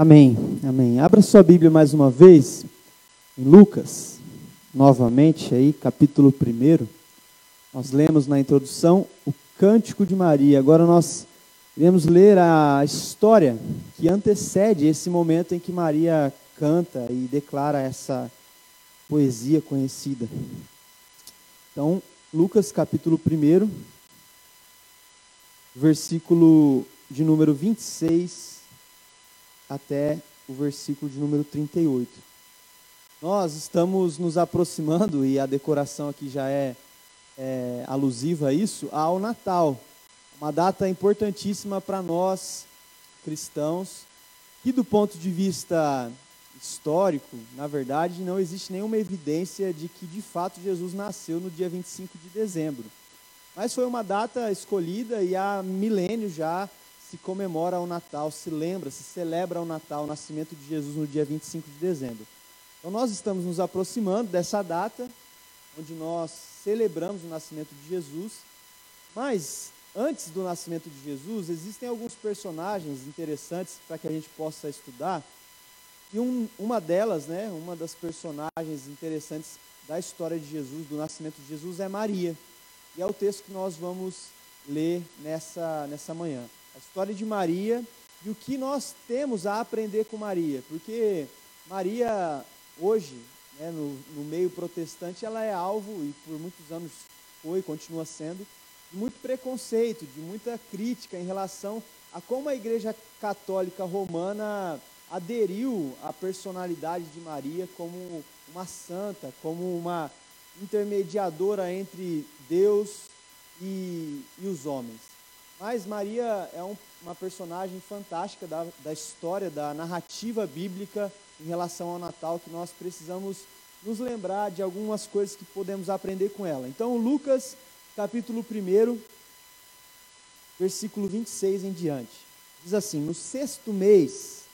Amém, amém. Abra sua Bíblia mais uma vez, em Lucas, novamente, aí, capítulo 1. Nós lemos na introdução o Cântico de Maria. Agora nós iremos ler a história que antecede esse momento em que Maria canta e declara essa poesia conhecida. Então, Lucas capítulo 1, versículo de número 26 até o versículo de número 38. Nós estamos nos aproximando, e a decoração aqui já é, é alusiva a isso, ao Natal. Uma data importantíssima para nós cristãos, que do ponto de vista histórico, na verdade, não existe nenhuma evidência de que de fato Jesus nasceu no dia 25 de dezembro. Mas foi uma data escolhida e há milênios já se comemora o Natal, se lembra, se celebra o Natal, o nascimento de Jesus no dia 25 de dezembro. Então nós estamos nos aproximando dessa data, onde nós celebramos o nascimento de Jesus, mas antes do nascimento de Jesus, existem alguns personagens interessantes para que a gente possa estudar. E um, uma delas, né, uma das personagens interessantes da história de Jesus, do nascimento de Jesus, é Maria. E é o texto que nós vamos ler nessa, nessa manhã história de Maria e o que nós temos a aprender com Maria. Porque Maria, hoje, né, no, no meio protestante, ela é alvo, e por muitos anos foi, continua sendo, de muito preconceito, de muita crítica em relação a como a Igreja Católica Romana aderiu à personalidade de Maria como uma santa, como uma intermediadora entre Deus e, e os homens. Mas Maria é um, uma personagem fantástica da, da história, da narrativa bíblica em relação ao Natal, que nós precisamos nos lembrar de algumas coisas que podemos aprender com ela. Então, Lucas, capítulo 1, versículo 26 em diante. Diz assim: No sexto mês,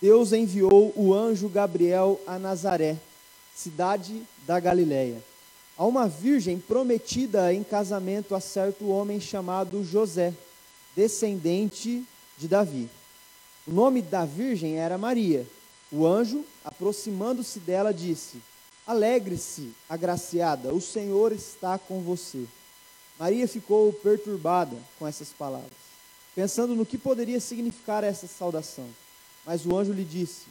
Deus enviou o anjo Gabriel a Nazaré, cidade da Galiléia a uma virgem prometida em casamento a certo homem chamado José, descendente de Davi. O nome da virgem era Maria. O anjo, aproximando-se dela, disse: Alegre-se, agraciada, o Senhor está com você. Maria ficou perturbada com essas palavras, pensando no que poderia significar essa saudação. Mas o anjo lhe disse: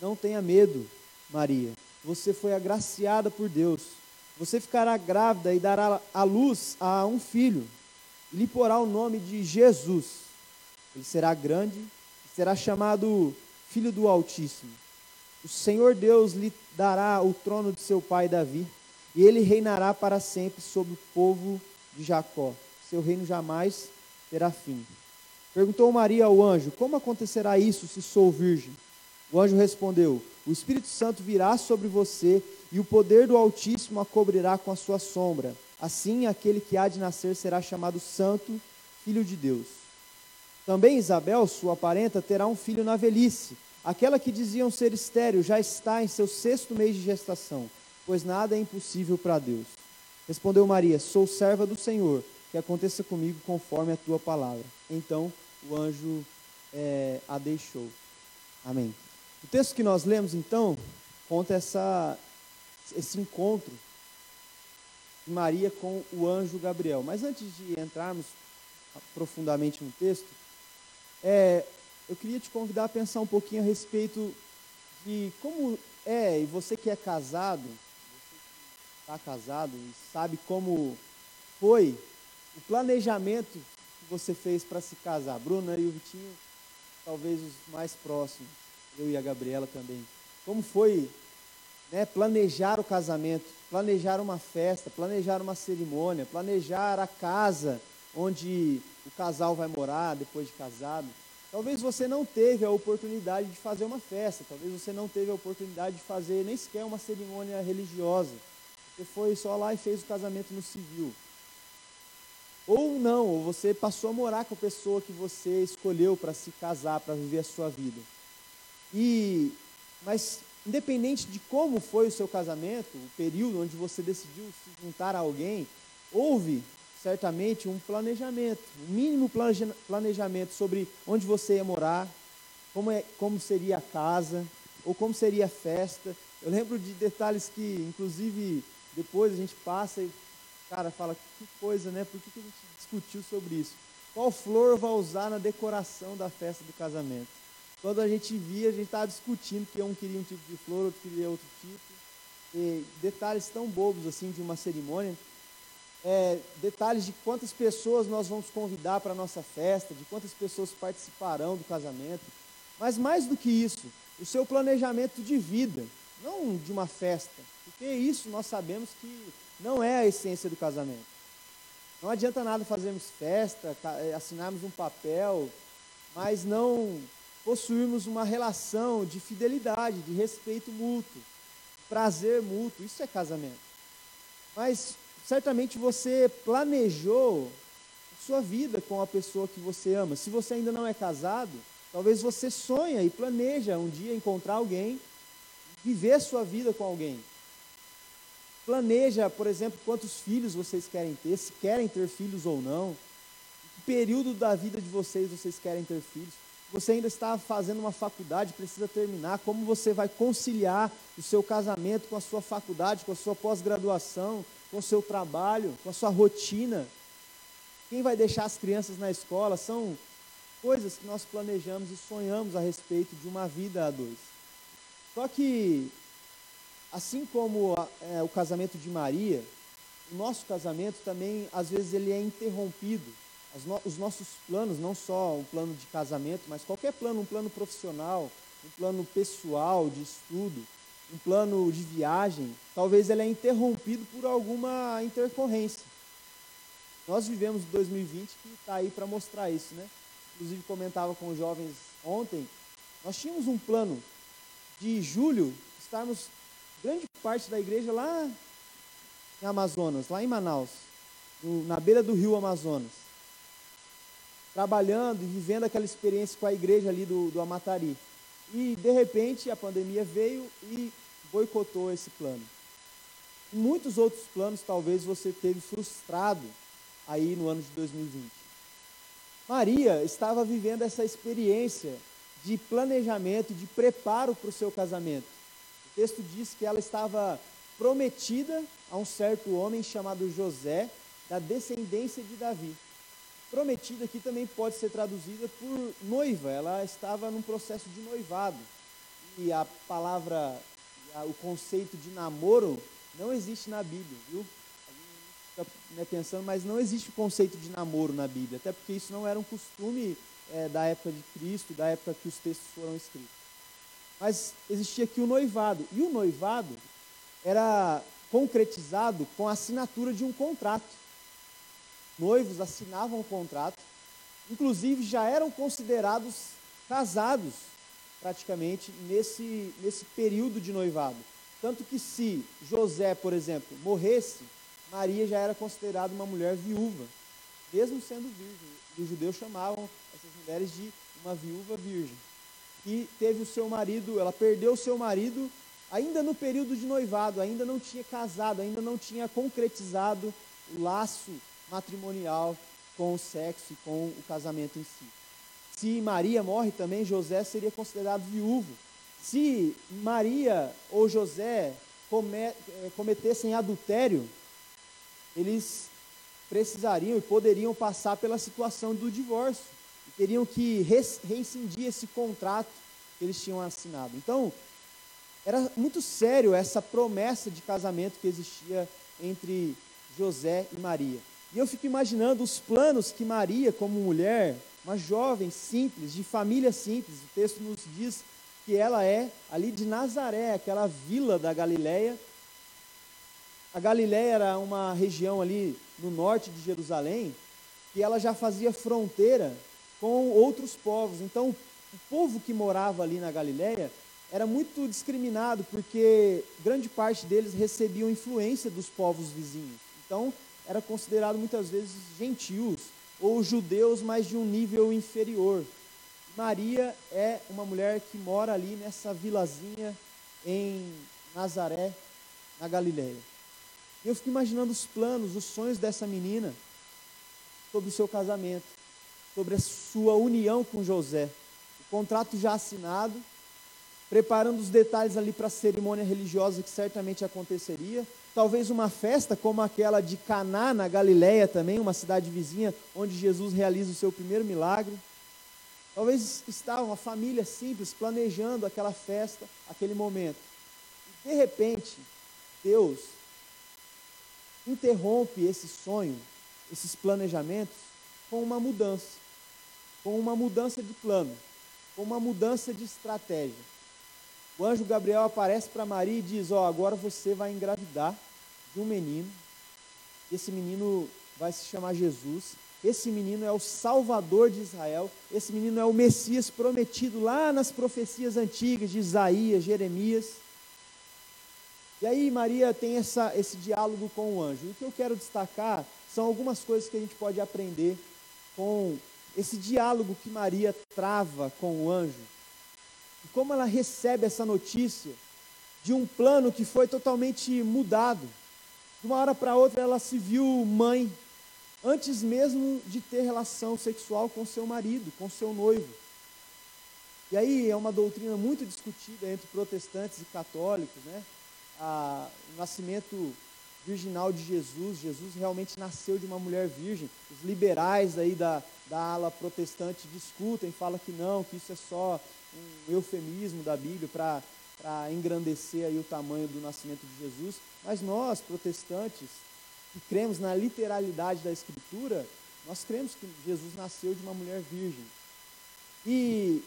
Não tenha medo, Maria, você foi agraciada por Deus você ficará grávida e dará à luz a um filho, e lhe porá o nome de Jesus. Ele será grande e será chamado Filho do Altíssimo. O Senhor Deus lhe dará o trono de seu pai Davi, e ele reinará para sempre sobre o povo de Jacó. Seu reino jamais terá fim. Perguntou Maria ao anjo: Como acontecerá isso se sou virgem? O anjo respondeu: O Espírito Santo virá sobre você e o poder do Altíssimo a cobrirá com a sua sombra. Assim, aquele que há de nascer será chamado Santo, Filho de Deus. Também Isabel, sua parenta, terá um filho na velhice. Aquela que diziam ser estéril já está em seu sexto mês de gestação, pois nada é impossível para Deus. Respondeu Maria: Sou serva do Senhor, que aconteça comigo conforme a tua palavra. Então o anjo é, a deixou. Amém. O texto que nós lemos, então, conta essa, esse encontro de Maria com o anjo Gabriel. Mas antes de entrarmos profundamente no texto, é, eu queria te convidar a pensar um pouquinho a respeito de como é, e você que é casado, você que está casado e sabe como foi o planejamento que você fez para se casar. Bruna e o Vitinho, talvez os mais próximos, eu e a Gabriela também. Como foi né, planejar o casamento, planejar uma festa, planejar uma cerimônia, planejar a casa onde o casal vai morar depois de casado. Talvez você não teve a oportunidade de fazer uma festa, talvez você não teve a oportunidade de fazer nem sequer uma cerimônia religiosa. Você foi só lá e fez o casamento no civil. Ou não, ou você passou a morar com a pessoa que você escolheu para se casar, para viver a sua vida. E mas independente de como foi o seu casamento, o período onde você decidiu se juntar a alguém, houve certamente um planejamento, um mínimo planejamento sobre onde você ia morar, como, é, como seria a casa, ou como seria a festa. Eu lembro de detalhes que, inclusive, depois a gente passa e, cara, fala, que coisa, né? Por que, que a gente discutiu sobre isso? Qual flor vai usar na decoração da festa do casamento? Quando a gente via, a gente estava discutindo que um queria um tipo de flor, outro queria outro tipo. E detalhes tão bobos assim de uma cerimônia. É, detalhes de quantas pessoas nós vamos convidar para a nossa festa, de quantas pessoas participarão do casamento. Mas mais do que isso, o seu planejamento de vida, não de uma festa, porque isso nós sabemos que não é a essência do casamento. Não adianta nada fazermos festa, eh, assinarmos um papel, mas não possuirmos uma relação de fidelidade, de respeito mútuo, prazer mútuo. Isso é casamento. Mas certamente você planejou sua vida com a pessoa que você ama. Se você ainda não é casado, talvez você sonha e planeja um dia encontrar alguém, viver sua vida com alguém. Planeja, por exemplo, quantos filhos vocês querem ter, se querem ter filhos ou não. Que período da vida de vocês vocês querem ter filhos você ainda está fazendo uma faculdade, precisa terminar, como você vai conciliar o seu casamento com a sua faculdade, com a sua pós-graduação, com o seu trabalho, com a sua rotina? Quem vai deixar as crianças na escola? São coisas que nós planejamos e sonhamos a respeito de uma vida a dois. Só que, assim como é, o casamento de Maria, o nosso casamento também, às vezes, ele é interrompido no, os nossos planos, não só um plano de casamento, mas qualquer plano, um plano profissional, um plano pessoal de estudo, um plano de viagem, talvez ele é interrompido por alguma intercorrência. Nós vivemos 2020 que está aí para mostrar isso, né? Inclusive comentava com os jovens ontem, nós tínhamos um plano de julho estarmos grande parte da igreja lá em Amazonas, lá em Manaus, no, na beira do rio Amazonas trabalhando e vivendo aquela experiência com a igreja ali do, do Amatari. E, de repente, a pandemia veio e boicotou esse plano. Muitos outros planos talvez você teve frustrado aí no ano de 2020. Maria estava vivendo essa experiência de planejamento, de preparo para o seu casamento. O texto diz que ela estava prometida a um certo homem chamado José, da descendência de Davi. Prometida aqui também pode ser traduzida por noiva, ela estava num processo de noivado. E a palavra, o conceito de namoro não existe na Bíblia, viu? A gente fica né, pensando, mas não existe o conceito de namoro na Bíblia, até porque isso não era um costume é, da época de Cristo, da época que os textos foram escritos. Mas existia aqui o noivado, e o noivado era concretizado com a assinatura de um contrato noivos assinavam o contrato, inclusive já eram considerados casados praticamente nesse, nesse período de noivado. Tanto que se José, por exemplo, morresse, Maria já era considerada uma mulher viúva, mesmo sendo virgem. Os judeus chamavam essas mulheres de uma viúva virgem. E teve o seu marido, ela perdeu o seu marido ainda no período de noivado, ainda não tinha casado, ainda não tinha concretizado o laço matrimonial com o sexo e com o casamento em si. Se Maria morre também, José seria considerado viúvo. Se Maria ou José eh, cometessem adultério, eles precisariam e poderiam passar pela situação do divórcio. E teriam que rescindir esse contrato que eles tinham assinado. Então, era muito sério essa promessa de casamento que existia entre José e Maria. E eu fico imaginando os planos que Maria, como mulher, uma jovem simples, de família simples, o texto nos diz que ela é ali de Nazaré, aquela vila da Galileia. A Galileia era uma região ali no norte de Jerusalém, que ela já fazia fronteira com outros povos. Então, o povo que morava ali na Galileia era muito discriminado, porque grande parte deles recebiam influência dos povos vizinhos. Então, era considerado muitas vezes gentios ou judeus, mas de um nível inferior. Maria é uma mulher que mora ali nessa vilazinha em Nazaré, na Galileia. E eu fico imaginando os planos, os sonhos dessa menina sobre o seu casamento, sobre a sua união com José. O contrato já assinado, preparando os detalhes ali para a cerimônia religiosa que certamente aconteceria. Talvez uma festa como aquela de Caná na Galileia também, uma cidade vizinha onde Jesus realiza o seu primeiro milagre. Talvez estava uma família simples planejando aquela festa, aquele momento. E de repente, Deus interrompe esse sonho, esses planejamentos, com uma mudança, com uma mudança de plano, com uma mudança de estratégia. O anjo Gabriel aparece para Maria e diz: Ó, oh, agora você vai engravidar de um menino. Esse menino vai se chamar Jesus. Esse menino é o Salvador de Israel. Esse menino é o Messias prometido lá nas profecias antigas de Isaías, Jeremias. E aí Maria tem essa, esse diálogo com o anjo. O que eu quero destacar são algumas coisas que a gente pode aprender com esse diálogo que Maria trava com o anjo. E como ela recebe essa notícia de um plano que foi totalmente mudado. De uma hora para outra ela se viu mãe, antes mesmo de ter relação sexual com seu marido, com seu noivo. E aí é uma doutrina muito discutida entre protestantes e católicos, né? a, o nascimento virginal de Jesus. Jesus realmente nasceu de uma mulher virgem. Os liberais aí da, da ala protestante discutem, falam que não, que isso é só um eufemismo da Bíblia para engrandecer aí o tamanho do nascimento de Jesus. Mas nós, protestantes, que cremos na literalidade da Escritura, nós cremos que Jesus nasceu de uma mulher virgem. E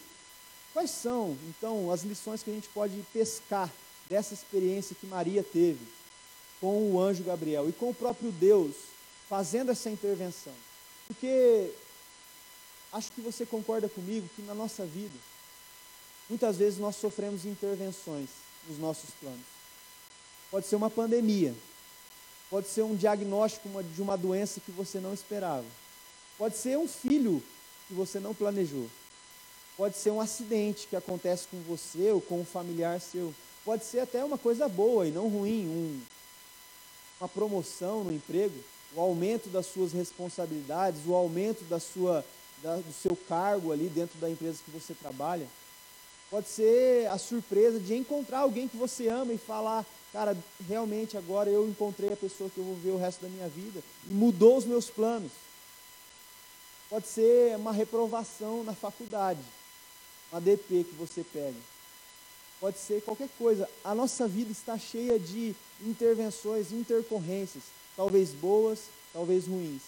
quais são, então, as lições que a gente pode pescar dessa experiência que Maria teve com o anjo Gabriel e com o próprio Deus fazendo essa intervenção. Porque acho que você concorda comigo que na nossa vida, muitas vezes nós sofremos intervenções nos nossos planos. Pode ser uma pandemia, pode ser um diagnóstico de uma doença que você não esperava, pode ser um filho que você não planejou, pode ser um acidente que acontece com você ou com um familiar seu pode ser até uma coisa boa e não ruim, um, uma promoção no emprego, o aumento das suas responsabilidades, o aumento da sua, da, do seu cargo ali dentro da empresa que você trabalha. Pode ser a surpresa de encontrar alguém que você ama e falar, cara, realmente agora eu encontrei a pessoa que eu vou ver o resto da minha vida e mudou os meus planos. Pode ser uma reprovação na faculdade, uma DP que você pega pode ser qualquer coisa. A nossa vida está cheia de intervenções, intercorrências, talvez boas, talvez ruins.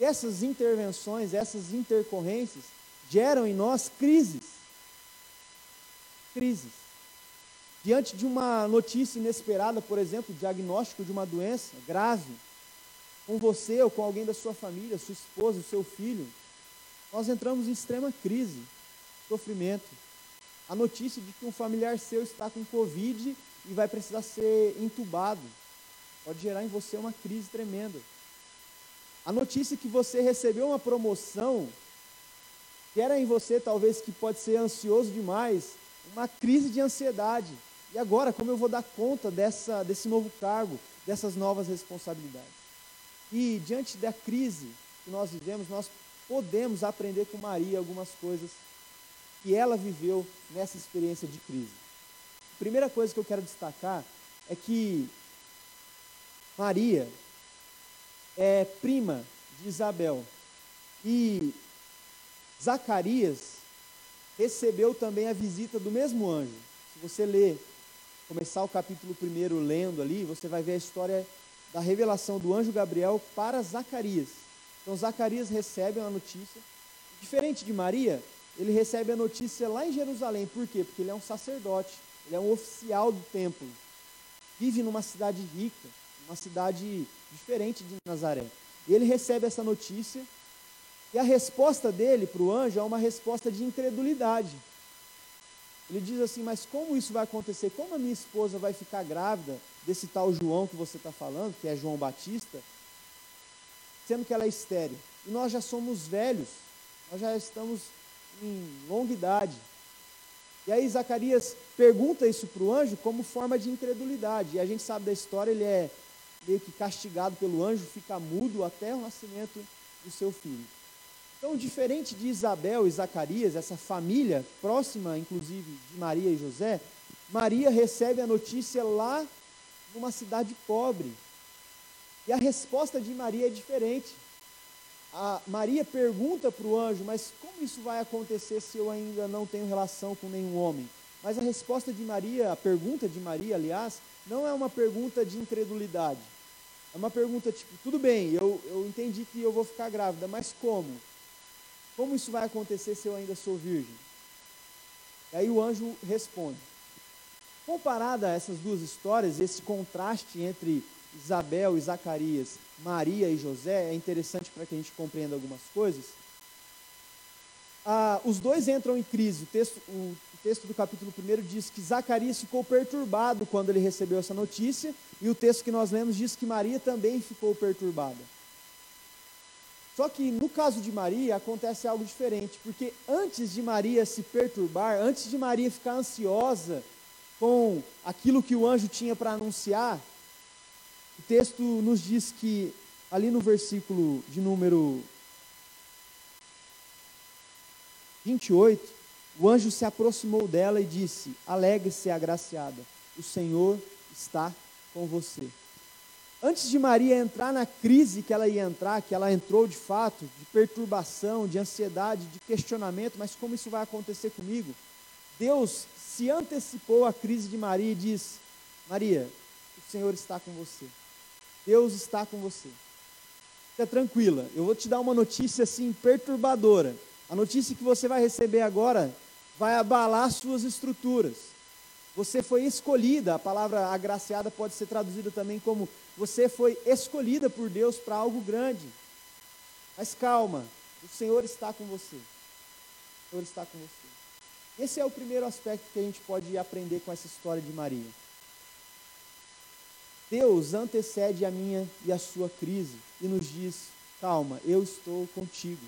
Essas intervenções, essas intercorrências geram em nós crises. Crises. Diante de uma notícia inesperada, por exemplo, diagnóstico de uma doença grave, com você ou com alguém da sua família, sua esposa, seu filho, nós entramos em extrema crise, sofrimento a notícia de que um familiar seu está com Covid e vai precisar ser entubado. Pode gerar em você uma crise tremenda. A notícia que você recebeu uma promoção, gera em você, talvez que pode ser ansioso demais, uma crise de ansiedade. E agora, como eu vou dar conta dessa, desse novo cargo, dessas novas responsabilidades? E diante da crise que nós vivemos, nós podemos aprender com Maria algumas coisas que ela viveu nessa experiência de crise. A primeira coisa que eu quero destacar é que Maria é prima de Isabel e Zacarias recebeu também a visita do mesmo anjo. Se você ler, começar o capítulo primeiro lendo ali, você vai ver a história da revelação do anjo Gabriel para Zacarias. Então Zacarias recebe uma notícia. Diferente de Maria, ele recebe a notícia lá em Jerusalém. Por quê? Porque ele é um sacerdote, ele é um oficial do templo. Vive numa cidade rica, uma cidade diferente de Nazaré. Ele recebe essa notícia, e a resposta dele para o anjo é uma resposta de incredulidade. Ele diz assim: Mas como isso vai acontecer? Como a minha esposa vai ficar grávida desse tal João que você está falando, que é João Batista, sendo que ela é estéreo? E nós já somos velhos, nós já estamos em longa idade. E aí Zacarias pergunta isso para o anjo como forma de incredulidade. E a gente sabe da história, ele é meio que castigado pelo anjo, fica mudo até o nascimento do seu filho. Então, diferente de Isabel e Zacarias, essa família próxima, inclusive, de Maria e José, Maria recebe a notícia lá numa cidade pobre. E a resposta de Maria é diferente. A Maria pergunta para o anjo, mas como isso vai acontecer se eu ainda não tenho relação com nenhum homem? Mas a resposta de Maria, a pergunta de Maria, aliás, não é uma pergunta de incredulidade. É uma pergunta tipo, tudo bem, eu, eu entendi que eu vou ficar grávida, mas como? Como isso vai acontecer se eu ainda sou virgem? E aí o anjo responde. Comparada a essas duas histórias, esse contraste entre Isabel e Zacarias, Maria e José, é interessante para que a gente compreenda algumas coisas. Ah, os dois entram em crise. O texto, o, o texto do capítulo 1 diz que Zacarias ficou perturbado quando ele recebeu essa notícia, e o texto que nós lemos diz que Maria também ficou perturbada. Só que no caso de Maria acontece algo diferente, porque antes de Maria se perturbar, antes de Maria ficar ansiosa com aquilo que o anjo tinha para anunciar, o texto nos diz que ali no versículo de número 28, o anjo se aproximou dela e disse: Alegre-se, agraciada, o Senhor está com você. Antes de Maria entrar na crise que ela ia entrar, que ela entrou de fato, de perturbação, de ansiedade, de questionamento, mas como isso vai acontecer comigo? Deus se antecipou à crise de Maria e disse: Maria, o Senhor está com você. Deus está com você. Fica tranquila, eu vou te dar uma notícia assim perturbadora. A notícia que você vai receber agora vai abalar suas estruturas. Você foi escolhida, a palavra agraciada pode ser traduzida também como você foi escolhida por Deus para algo grande. Mas calma, o Senhor está com você. O Senhor está com você. Esse é o primeiro aspecto que a gente pode aprender com essa história de Maria. Deus antecede a minha e a sua crise e nos diz: calma, eu estou contigo.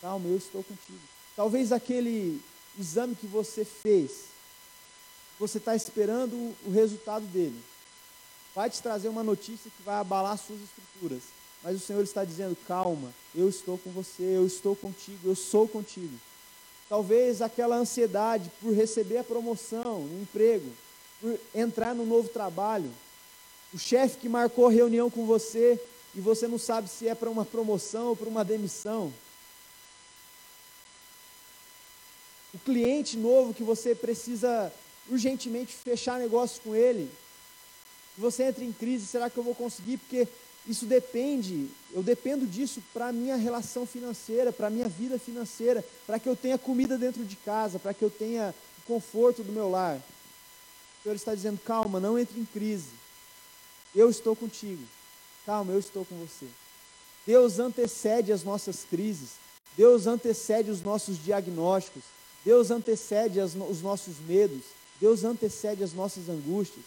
Calma, eu estou contigo. Talvez aquele exame que você fez você está esperando o resultado dele. Vai te trazer uma notícia que vai abalar suas estruturas. Mas o Senhor está dizendo: calma, eu estou com você, eu estou contigo, eu sou contigo. Talvez aquela ansiedade por receber a promoção no emprego, por entrar no novo trabalho, o chefe que marcou reunião com você e você não sabe se é para uma promoção ou para uma demissão. O cliente novo que você precisa urgentemente fechar negócio com ele. Você entra em crise, será que eu vou conseguir? Porque isso depende, eu dependo disso para a minha relação financeira, para a minha vida financeira, para que eu tenha comida dentro de casa, para que eu tenha o conforto do meu lar. O Senhor está dizendo: calma, não entre em crise. Eu estou contigo. Calma, eu estou com você. Deus antecede as nossas crises. Deus antecede os nossos diagnósticos. Deus antecede as, os nossos medos. Deus antecede as nossas angústias.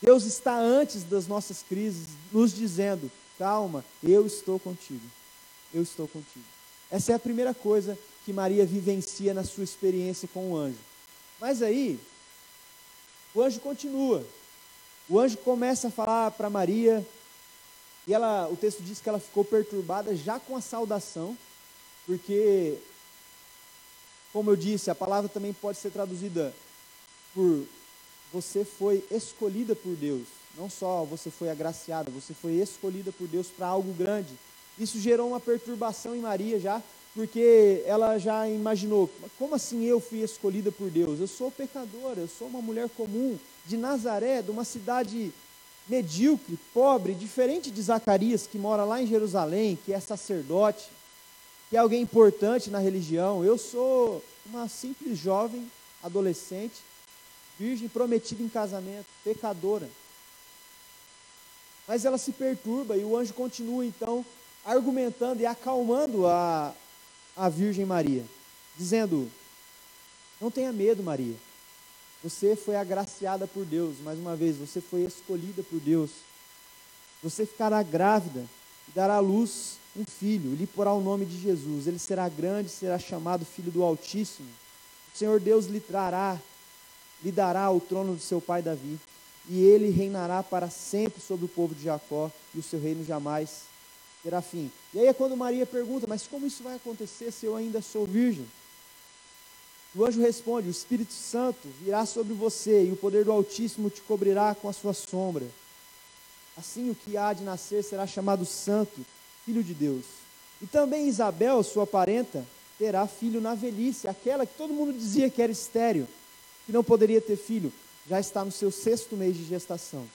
Deus está antes das nossas crises, nos dizendo: calma, eu estou contigo. Eu estou contigo. Essa é a primeira coisa que Maria vivencia na sua experiência com o anjo. Mas aí, o anjo continua. O anjo começa a falar para Maria, e ela, o texto diz que ela ficou perturbada já com a saudação, porque, como eu disse, a palavra também pode ser traduzida por você foi escolhida por Deus. Não só você foi agraciada, você foi escolhida por Deus para algo grande. Isso gerou uma perturbação em Maria já, porque ela já imaginou: como assim eu fui escolhida por Deus? Eu sou pecadora, eu sou uma mulher comum de Nazaré, de uma cidade medíocre, pobre, diferente de Zacarias, que mora lá em Jerusalém, que é sacerdote, que é alguém importante na religião. Eu sou uma simples jovem, adolescente, virgem prometida em casamento, pecadora. Mas ela se perturba e o anjo continua então argumentando e acalmando a, a Virgem Maria, dizendo: Não tenha medo, Maria. Você foi agraciada por Deus, mais uma vez, você foi escolhida por Deus. Você ficará grávida e dará à luz um filho, lhe porá o nome de Jesus. Ele será grande, será chamado Filho do Altíssimo. O Senhor Deus lhe trará lhe dará o trono de seu pai Davi, e ele reinará para sempre sobre o povo de Jacó, e o seu reino jamais terá fim. E aí é quando Maria pergunta: Mas como isso vai acontecer se eu ainda sou virgem? O anjo responde: O Espírito Santo virá sobre você e o poder do Altíssimo te cobrirá com a sua sombra. Assim, o que há de nascer será chamado Santo, Filho de Deus. E também Isabel, sua parenta, terá filho na velhice, aquela que todo mundo dizia que era estéreo, que não poderia ter filho, já está no seu sexto mês de gestação.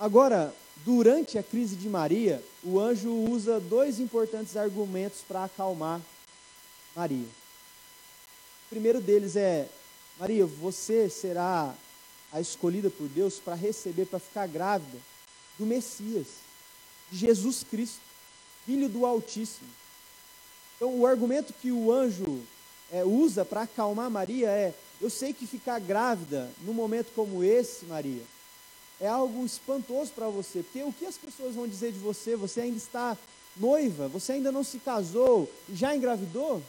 Agora, durante a crise de Maria, o anjo usa dois importantes argumentos para acalmar Maria. O primeiro deles é: Maria, você será a escolhida por Deus para receber, para ficar grávida do Messias, de Jesus Cristo, Filho do Altíssimo. Então, o argumento que o anjo é, usa para acalmar Maria é: eu sei que ficar grávida num momento como esse, Maria, é algo espantoso para você, porque o que as pessoas vão dizer de você? Você ainda está noiva, você ainda não se casou e já engravidou?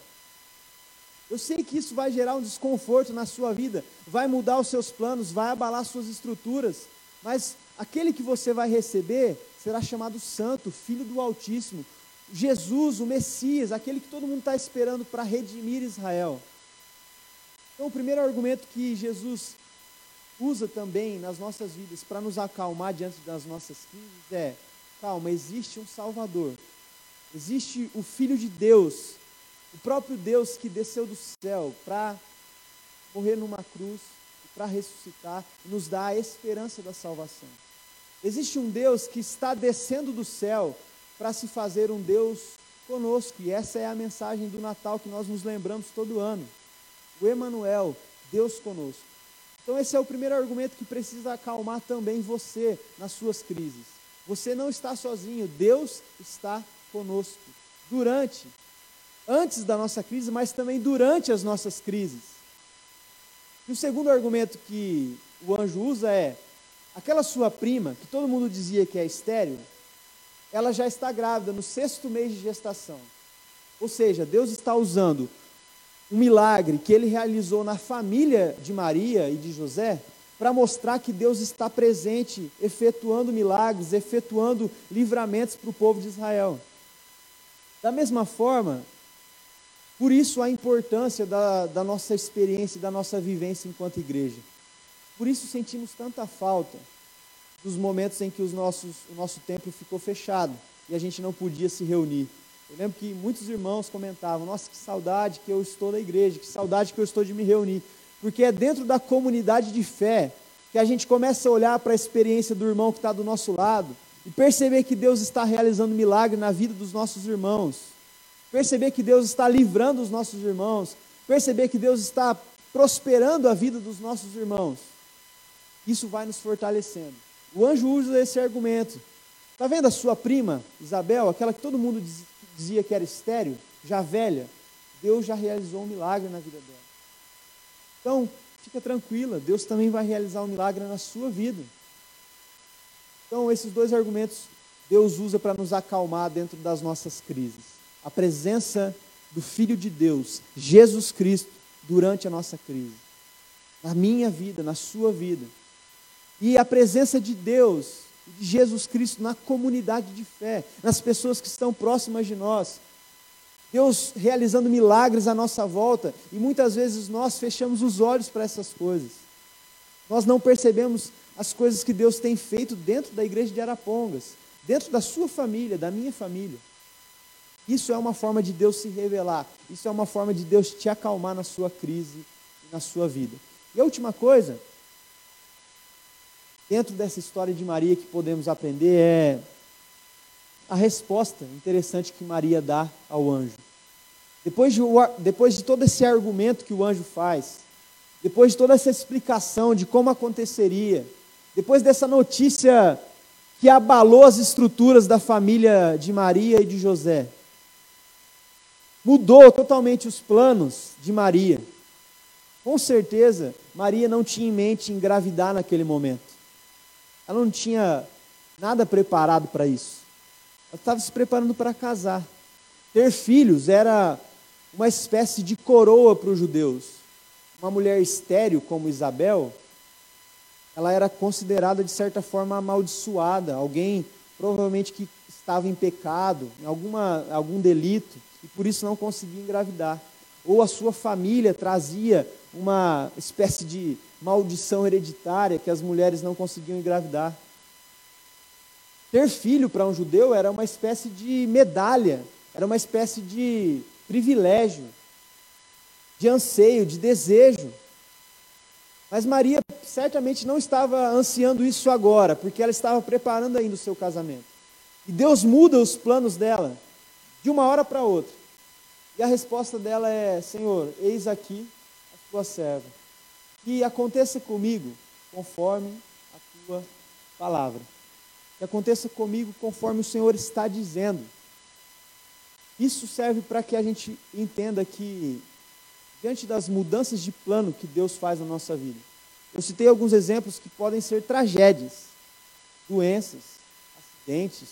Eu sei que isso vai gerar um desconforto na sua vida, vai mudar os seus planos, vai abalar suas estruturas, mas aquele que você vai receber será chamado Santo, Filho do Altíssimo, Jesus, o Messias, aquele que todo mundo está esperando para redimir Israel. Então, o primeiro argumento que Jesus usa também nas nossas vidas para nos acalmar diante das nossas crises é: calma, existe um Salvador, existe o Filho de Deus, o próprio Deus que desceu do céu para morrer numa cruz, para ressuscitar nos dar a esperança da salvação. Existe um Deus que está descendo do céu para se fazer um Deus conosco, e essa é a mensagem do Natal que nós nos lembramos todo ano. O Emanuel, Deus conosco. Então esse é o primeiro argumento que precisa acalmar também você nas suas crises. Você não está sozinho, Deus está conosco. Durante, antes da nossa crise, mas também durante as nossas crises. E o segundo argumento que o anjo usa é: aquela sua prima, que todo mundo dizia que é estéreo, ela já está grávida no sexto mês de gestação. Ou seja, Deus está usando um milagre que ele realizou na família de Maria e de José para mostrar que Deus está presente, efetuando milagres, efetuando livramentos para o povo de Israel. Da mesma forma, por isso a importância da, da nossa experiência, da nossa vivência enquanto igreja. Por isso sentimos tanta falta dos momentos em que os nossos, o nosso templo ficou fechado e a gente não podia se reunir. Eu lembro que muitos irmãos comentavam: Nossa, que saudade que eu estou na igreja, que saudade que eu estou de me reunir. Porque é dentro da comunidade de fé que a gente começa a olhar para a experiência do irmão que está do nosso lado e perceber que Deus está realizando milagre na vida dos nossos irmãos. Perceber que Deus está livrando os nossos irmãos. Perceber que Deus está prosperando a vida dos nossos irmãos. Isso vai nos fortalecendo. O anjo usa esse argumento. Está vendo a sua prima, Isabel, aquela que todo mundo dizia que era estéreo, já velha, Deus já realizou um milagre na vida dela. Então, fica tranquila, Deus também vai realizar um milagre na sua vida. Então, esses dois argumentos Deus usa para nos acalmar dentro das nossas crises. A presença do Filho de Deus, Jesus Cristo, durante a nossa crise. Na minha vida, na sua vida. E a presença de Deus de Jesus Cristo na comunidade de fé, nas pessoas que estão próximas de nós. Deus realizando milagres à nossa volta e muitas vezes nós fechamos os olhos para essas coisas. Nós não percebemos as coisas que Deus tem feito dentro da igreja de Arapongas, dentro da sua família, da minha família. Isso é uma forma de Deus se revelar, isso é uma forma de Deus te acalmar na sua crise e na sua vida. E a última coisa dentro dessa história de Maria que podemos aprender é a resposta interessante que Maria dá ao anjo. Depois de, depois de todo esse argumento que o anjo faz, depois de toda essa explicação de como aconteceria, depois dessa notícia que abalou as estruturas da família de Maria e de José, mudou totalmente os planos de Maria. Com certeza, Maria não tinha em mente engravidar naquele momento. Ela não tinha nada preparado para isso. Ela estava se preparando para casar. Ter filhos era uma espécie de coroa para os judeus. Uma mulher estéril como Isabel, ela era considerada de certa forma amaldiçoada, alguém provavelmente que estava em pecado, em alguma, algum delito, e por isso não conseguia engravidar. Ou a sua família trazia uma espécie de maldição hereditária que as mulheres não conseguiam engravidar. Ter filho para um judeu era uma espécie de medalha, era uma espécie de privilégio, de anseio, de desejo. Mas Maria certamente não estava ansiando isso agora, porque ela estava preparando ainda o seu casamento. E Deus muda os planos dela de uma hora para outra. E a resposta dela é: Senhor, eis aqui a tua serva. Que aconteça comigo conforme a tua palavra. Que aconteça comigo conforme o Senhor está dizendo. Isso serve para que a gente entenda que diante das mudanças de plano que Deus faz na nossa vida. Eu citei alguns exemplos que podem ser tragédias, doenças, acidentes,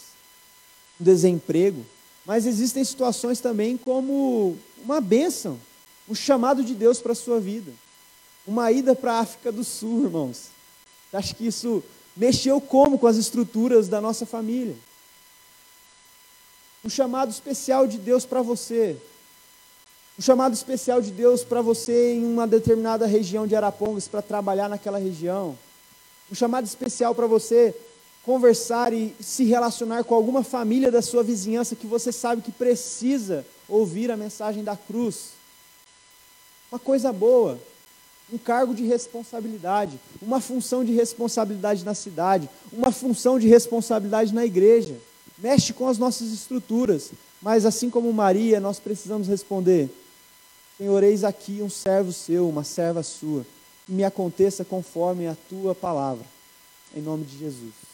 desemprego, mas existem situações também como uma bênção, um chamado de Deus para a sua vida, uma ida para a África do Sul, irmãos. Acho que isso mexeu como com as estruturas da nossa família? Um chamado especial de Deus para você, um chamado especial de Deus para você em uma determinada região de Arapongas para trabalhar naquela região. Um chamado especial para você conversar e se relacionar com alguma família da sua vizinhança que você sabe que precisa ouvir a mensagem da cruz. Uma coisa boa, um cargo de responsabilidade, uma função de responsabilidade na cidade, uma função de responsabilidade na igreja. Mexe com as nossas estruturas, mas assim como Maria, nós precisamos responder: Senhor, eis aqui um servo seu, uma serva sua, que me aconteça conforme a tua palavra. Em nome de Jesus.